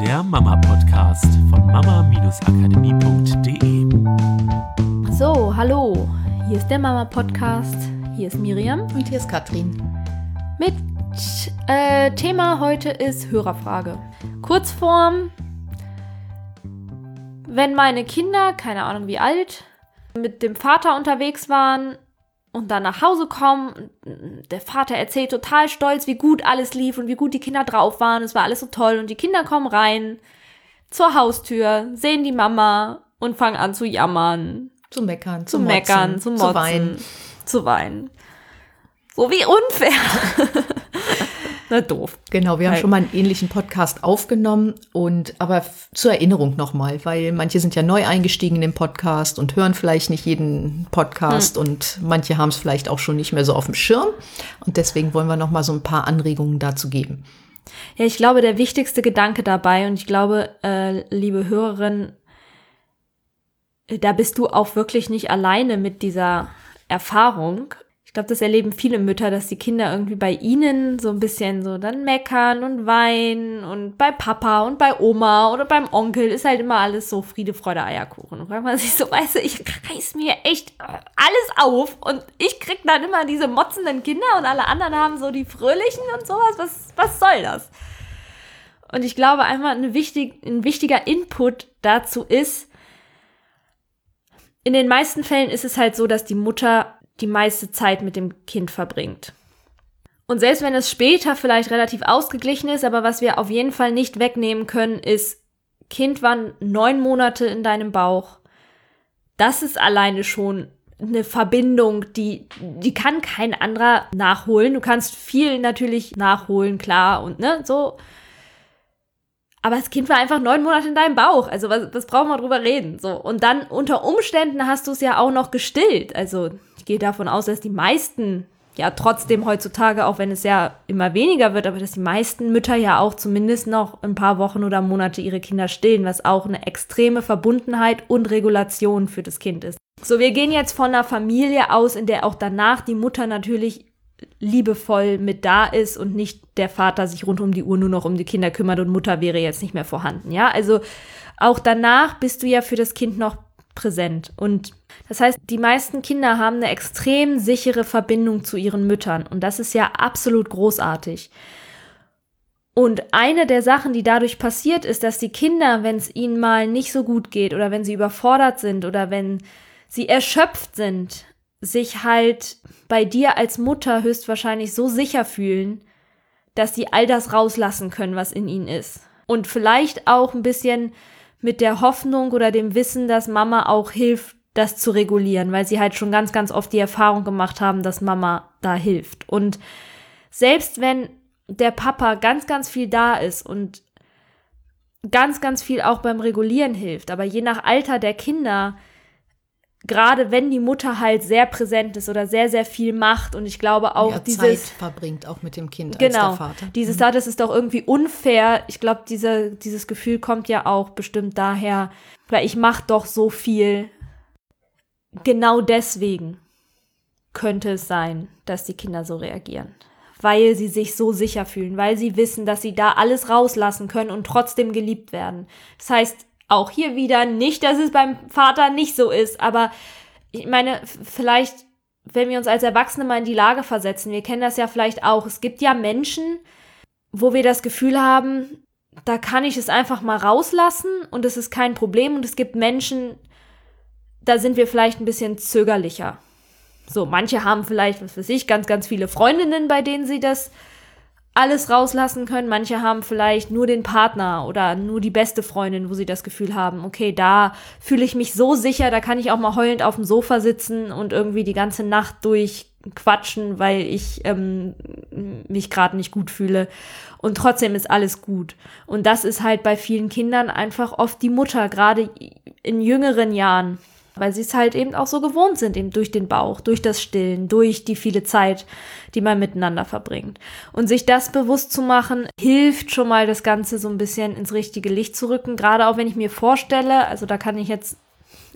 der Mama-Podcast von mama-akademie.de. So, hallo, hier ist der Mama-Podcast. Hier ist Miriam. Und hier ist Katrin. Mit äh, Thema heute ist Hörerfrage. Kurzform, wenn meine Kinder, keine Ahnung wie alt, mit dem Vater unterwegs waren und dann nach Hause kommen. Der Vater erzählt total stolz, wie gut alles lief und wie gut die Kinder drauf waren. Es war alles so toll. Und die Kinder kommen rein zur Haustür, sehen die Mama und fangen an zu jammern. Zu meckern, zu, meckern, zu motzen, zu weinen. Zu weinen. So wie unfair. Na doof. Genau, wir haben schon mal einen ähnlichen Podcast aufgenommen und aber zur Erinnerung nochmal, weil manche sind ja neu eingestiegen in den Podcast und hören vielleicht nicht jeden Podcast hm. und manche haben es vielleicht auch schon nicht mehr so auf dem Schirm und deswegen wollen wir nochmal so ein paar Anregungen dazu geben. Ja, ich glaube, der wichtigste Gedanke dabei und ich glaube, äh, liebe Hörerin, da bist du auch wirklich nicht alleine mit dieser Erfahrung glaube, das erleben viele Mütter, dass die Kinder irgendwie bei ihnen so ein bisschen so dann meckern und weinen und bei Papa und bei Oma oder beim Onkel ist halt immer alles so Friede, Freude, Eierkuchen. Und wenn man sich so weiß, ich reiß mir echt alles auf und ich krieg dann immer diese motzenden Kinder und alle anderen haben so die fröhlichen und sowas. Was, was soll das? Und ich glaube einmal eine wichtig, ein wichtiger Input dazu ist, in den meisten Fällen ist es halt so, dass die Mutter die meiste Zeit mit dem Kind verbringt. Und selbst wenn es später vielleicht relativ ausgeglichen ist, aber was wir auf jeden Fall nicht wegnehmen können, ist, Kind war neun Monate in deinem Bauch. Das ist alleine schon eine Verbindung, die, die kann kein anderer nachholen. Du kannst viel natürlich nachholen, klar, und ne, so. Aber das Kind war einfach neun Monate in deinem Bauch. Also, was, was brauchen wir drüber reden? So. Und dann unter Umständen hast du es ja auch noch gestillt. Also, gehe davon aus, dass die meisten ja trotzdem heutzutage, auch wenn es ja immer weniger wird, aber dass die meisten Mütter ja auch zumindest noch ein paar Wochen oder Monate ihre Kinder stillen, was auch eine extreme Verbundenheit und Regulation für das Kind ist. So, wir gehen jetzt von einer Familie aus, in der auch danach die Mutter natürlich liebevoll mit da ist und nicht der Vater sich rund um die Uhr nur noch um die Kinder kümmert und Mutter wäre jetzt nicht mehr vorhanden. Ja, also auch danach bist du ja für das Kind noch präsent. Und das heißt, die meisten Kinder haben eine extrem sichere Verbindung zu ihren Müttern. Und das ist ja absolut großartig. Und eine der Sachen, die dadurch passiert, ist, dass die Kinder, wenn es ihnen mal nicht so gut geht oder wenn sie überfordert sind oder wenn sie erschöpft sind, sich halt bei dir als Mutter höchstwahrscheinlich so sicher fühlen, dass sie all das rauslassen können, was in ihnen ist. Und vielleicht auch ein bisschen mit der Hoffnung oder dem Wissen, dass Mama auch hilft, das zu regulieren, weil sie halt schon ganz, ganz oft die Erfahrung gemacht haben, dass Mama da hilft. Und selbst wenn der Papa ganz, ganz viel da ist und ganz, ganz viel auch beim Regulieren hilft, aber je nach Alter der Kinder gerade wenn die Mutter halt sehr präsent ist oder sehr, sehr viel macht und ich glaube auch ja, dieses Zeit verbringt auch mit dem Kind genau, als der Vater. Dieses, mhm. das ist doch irgendwie unfair. Ich glaube, diese, dieses Gefühl kommt ja auch bestimmt daher, weil ich mache doch so viel. Genau deswegen könnte es sein, dass die Kinder so reagieren. Weil sie sich so sicher fühlen, weil sie wissen, dass sie da alles rauslassen können und trotzdem geliebt werden. Das heißt, auch hier wieder nicht, dass es beim Vater nicht so ist, aber ich meine, vielleicht, wenn wir uns als Erwachsene mal in die Lage versetzen, wir kennen das ja vielleicht auch, es gibt ja Menschen, wo wir das Gefühl haben, da kann ich es einfach mal rauslassen und es ist kein Problem und es gibt Menschen, da sind wir vielleicht ein bisschen zögerlicher. So, manche haben vielleicht, was weiß ich, ganz, ganz viele Freundinnen, bei denen sie das alles rauslassen können. Manche haben vielleicht nur den Partner oder nur die beste Freundin, wo sie das Gefühl haben, okay, da fühle ich mich so sicher, da kann ich auch mal heulend auf dem Sofa sitzen und irgendwie die ganze Nacht durch quatschen, weil ich ähm, mich gerade nicht gut fühle. Und trotzdem ist alles gut. Und das ist halt bei vielen Kindern einfach oft die Mutter, gerade in jüngeren Jahren weil sie es halt eben auch so gewohnt sind, eben durch den Bauch, durch das Stillen, durch die viele Zeit, die man miteinander verbringt. Und sich das bewusst zu machen, hilft schon mal das Ganze so ein bisschen ins richtige Licht zu rücken. Gerade auch wenn ich mir vorstelle, also da kann ich jetzt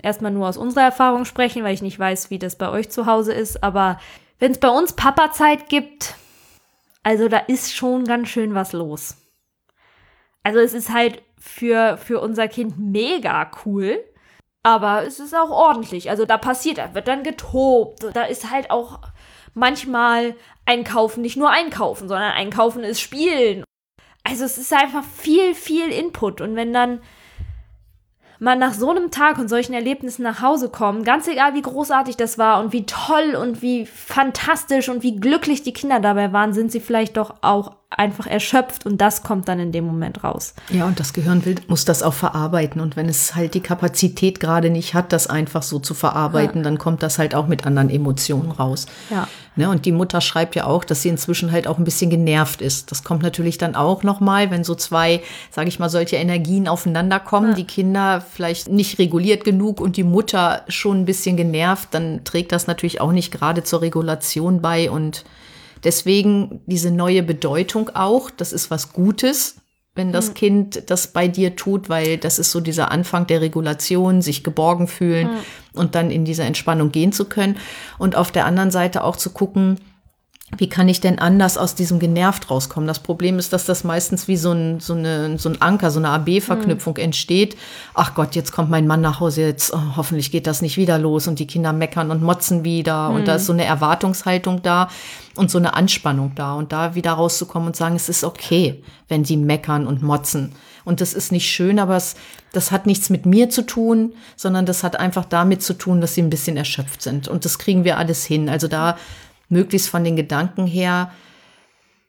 erstmal nur aus unserer Erfahrung sprechen, weil ich nicht weiß, wie das bei euch zu Hause ist, aber wenn es bei uns Papa-Zeit gibt, also da ist schon ganz schön was los. Also es ist halt für, für unser Kind mega cool. Aber es ist auch ordentlich. Also da passiert, da wird dann getobt. Da ist halt auch manchmal Einkaufen nicht nur Einkaufen, sondern Einkaufen ist Spielen. Also es ist einfach viel, viel Input. Und wenn dann man nach so einem Tag und solchen Erlebnissen nach Hause kommt, ganz egal wie großartig das war und wie toll und wie fantastisch und wie glücklich die Kinder dabei waren, sind sie vielleicht doch auch einfach erschöpft und das kommt dann in dem Moment raus. Ja, und das Gehirn will, muss das auch verarbeiten. Und wenn es halt die Kapazität gerade nicht hat, das einfach so zu verarbeiten, ja. dann kommt das halt auch mit anderen Emotionen raus. Ja. Ne, und die Mutter schreibt ja auch, dass sie inzwischen halt auch ein bisschen genervt ist. Das kommt natürlich dann auch nochmal, wenn so zwei, sage ich mal, solche Energien aufeinander kommen, ja. die Kinder vielleicht nicht reguliert genug und die Mutter schon ein bisschen genervt, dann trägt das natürlich auch nicht gerade zur Regulation bei und Deswegen diese neue Bedeutung auch, das ist was Gutes, wenn das mhm. Kind das bei dir tut, weil das ist so dieser Anfang der Regulation, sich geborgen fühlen mhm. und dann in diese Entspannung gehen zu können. Und auf der anderen Seite auch zu gucken, wie kann ich denn anders aus diesem genervt rauskommen? Das Problem ist, dass das meistens wie so ein, so eine, so ein Anker, so eine AB-Verknüpfung mhm. entsteht. Ach Gott, jetzt kommt mein Mann nach Hause, jetzt oh, hoffentlich geht das nicht wieder los und die Kinder meckern und motzen wieder mhm. und da ist so eine Erwartungshaltung da und so eine Anspannung da und da wieder rauszukommen und sagen, es ist okay, wenn sie meckern und motzen. Und das ist nicht schön, aber es, das hat nichts mit mir zu tun, sondern das hat einfach damit zu tun, dass sie ein bisschen erschöpft sind. Und das kriegen wir alles hin. Also da möglichst von den Gedanken her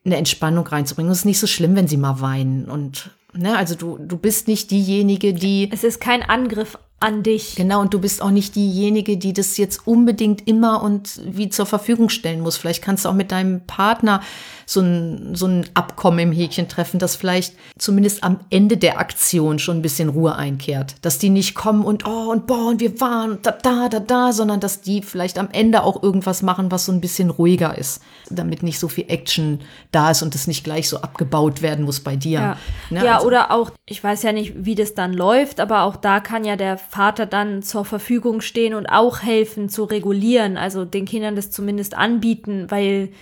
eine Entspannung reinzubringen. Es ist nicht so schlimm, wenn sie mal weinen. Und ne, also du, du bist nicht diejenige, die. Es ist kein Angriff an dich. Genau, und du bist auch nicht diejenige, die das jetzt unbedingt immer und wie zur Verfügung stellen muss. Vielleicht kannst du auch mit deinem Partner so ein, so ein Abkommen im Häkchen treffen, das vielleicht zumindest am Ende der Aktion schon ein bisschen Ruhe einkehrt. Dass die nicht kommen und oh und boah und wir waren da, da, da, da, sondern dass die vielleicht am Ende auch irgendwas machen, was so ein bisschen ruhiger ist, damit nicht so viel Action da ist und es nicht gleich so abgebaut werden muss bei dir. Ja, ne? ja also, oder auch, ich weiß ja nicht, wie das dann läuft, aber auch da kann ja der Vater dann zur Verfügung stehen und auch helfen zu regulieren, also den Kindern das zumindest anbieten, weil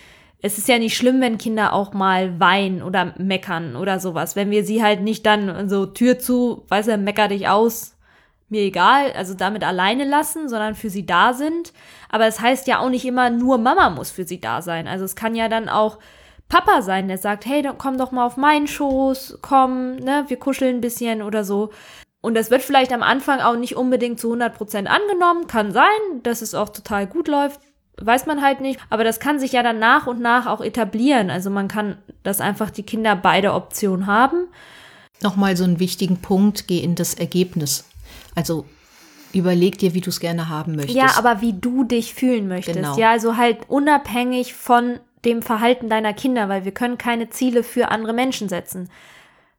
es ist ja nicht schlimm, wenn Kinder auch mal weinen oder meckern oder sowas. Wenn wir sie halt nicht dann so Tür zu, weiß er, mecker dich aus, mir egal, also damit alleine lassen, sondern für sie da sind. Aber es das heißt ja auch nicht immer, nur Mama muss für sie da sein. Also es kann ja dann auch Papa sein, der sagt, hey, dann komm doch mal auf meinen Schoß, komm, ne, wir kuscheln ein bisschen oder so. Und das wird vielleicht am Anfang auch nicht unbedingt zu 100% angenommen, kann sein, dass es auch total gut läuft, weiß man halt nicht. Aber das kann sich ja dann nach und nach auch etablieren. Also man kann, dass einfach die Kinder beide Optionen haben. Nochmal so einen wichtigen Punkt, geh in das Ergebnis. Also überleg dir, wie du es gerne haben möchtest. Ja, aber wie du dich fühlen möchtest. Genau. Ja, also halt unabhängig von dem Verhalten deiner Kinder, weil wir können keine Ziele für andere Menschen setzen.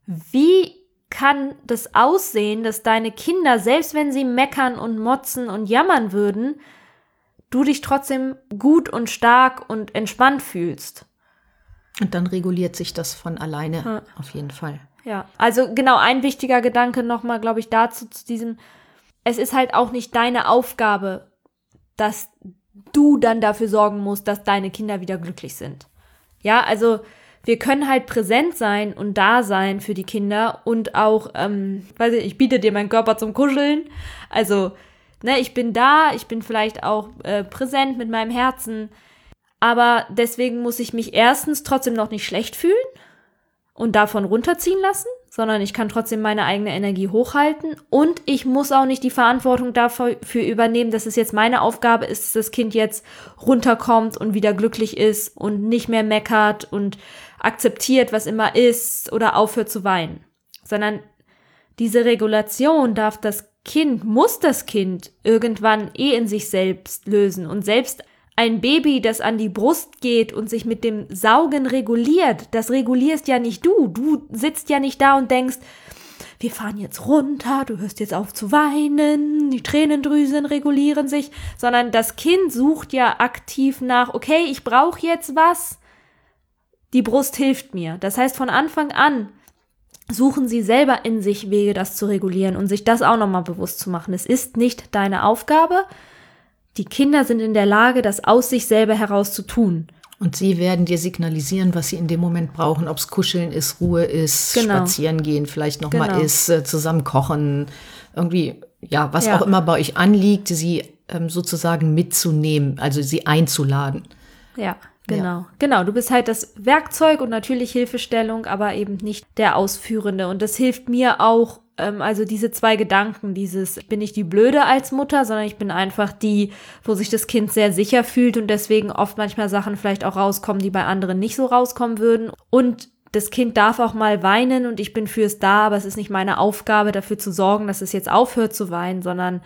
Wie kann das aussehen, dass deine Kinder, selbst wenn sie meckern und motzen und jammern würden, du dich trotzdem gut und stark und entspannt fühlst? Und dann reguliert sich das von alleine ja. auf jeden Fall. Ja, also genau ein wichtiger Gedanke nochmal, glaube ich, dazu zu diesem, es ist halt auch nicht deine Aufgabe, dass du dann dafür sorgen musst, dass deine Kinder wieder glücklich sind. Ja, also wir können halt präsent sein und da sein für die Kinder und auch, ähm, weiß ich, ich biete dir meinen Körper zum Kuscheln. Also, ne, ich bin da, ich bin vielleicht auch äh, präsent mit meinem Herzen. Aber deswegen muss ich mich erstens trotzdem noch nicht schlecht fühlen und davon runterziehen lassen, sondern ich kann trotzdem meine eigene Energie hochhalten. Und ich muss auch nicht die Verantwortung dafür übernehmen, dass es jetzt meine Aufgabe ist, dass das Kind jetzt runterkommt und wieder glücklich ist und nicht mehr meckert und akzeptiert, was immer ist oder aufhört zu weinen, sondern diese Regulation darf das Kind, muss das Kind irgendwann eh in sich selbst lösen. Und selbst ein Baby, das an die Brust geht und sich mit dem Saugen reguliert, das regulierst ja nicht du. Du sitzt ja nicht da und denkst, wir fahren jetzt runter, du hörst jetzt auf zu weinen, die Tränendrüsen regulieren sich, sondern das Kind sucht ja aktiv nach, okay, ich brauche jetzt was, die Brust hilft mir. Das heißt, von Anfang an suchen sie selber in sich Wege, das zu regulieren und sich das auch nochmal bewusst zu machen. Es ist nicht deine Aufgabe, die Kinder sind in der Lage, das aus sich selber heraus zu tun. Und sie werden dir signalisieren, was sie in dem Moment brauchen, ob es Kuscheln ist, Ruhe ist, Genau. spazieren gehen vielleicht noch mal Genau. ist, äh, zusammen kochen, irgendwie, ja, was Ja. auch immer bei euch anliegt, sie ähm, sozusagen mitzunehmen, also sie einzuladen. Ja, genau. Genau, du bist halt das Werkzeug und natürlich Hilfestellung, aber eben nicht der Ausführende. Und das hilft mir auch, ähm, also diese zwei Gedanken, dieses, ich bin nicht die Blöde als Mutter, sondern ich bin einfach die, wo sich das Kind sehr sicher fühlt und deswegen oft manchmal Sachen vielleicht auch rauskommen, die bei anderen nicht so rauskommen würden. Und das Kind darf auch mal weinen und ich bin fürs da, aber es ist nicht meine Aufgabe, dafür zu sorgen, dass es jetzt aufhört zu weinen, sondern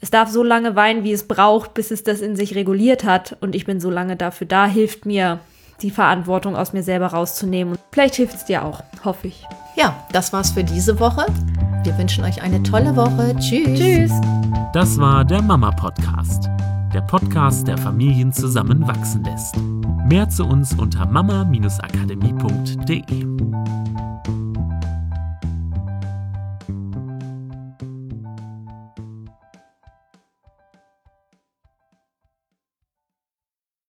es darf so lange weinen, wie es braucht, bis es das in sich reguliert hat. Und ich bin so lange dafür da, hilft mir, die Verantwortung aus mir selber rauszunehmen. Und vielleicht hilft es dir auch, hoffe ich. Ja, das war's für diese Woche. Wir wünschen euch eine tolle Woche. Tschüss. Tschüss! Das war der Mama Podcast. Der Podcast, der Familien zusammenwachsen lässt. Mehr zu uns unter mama-akademie.de.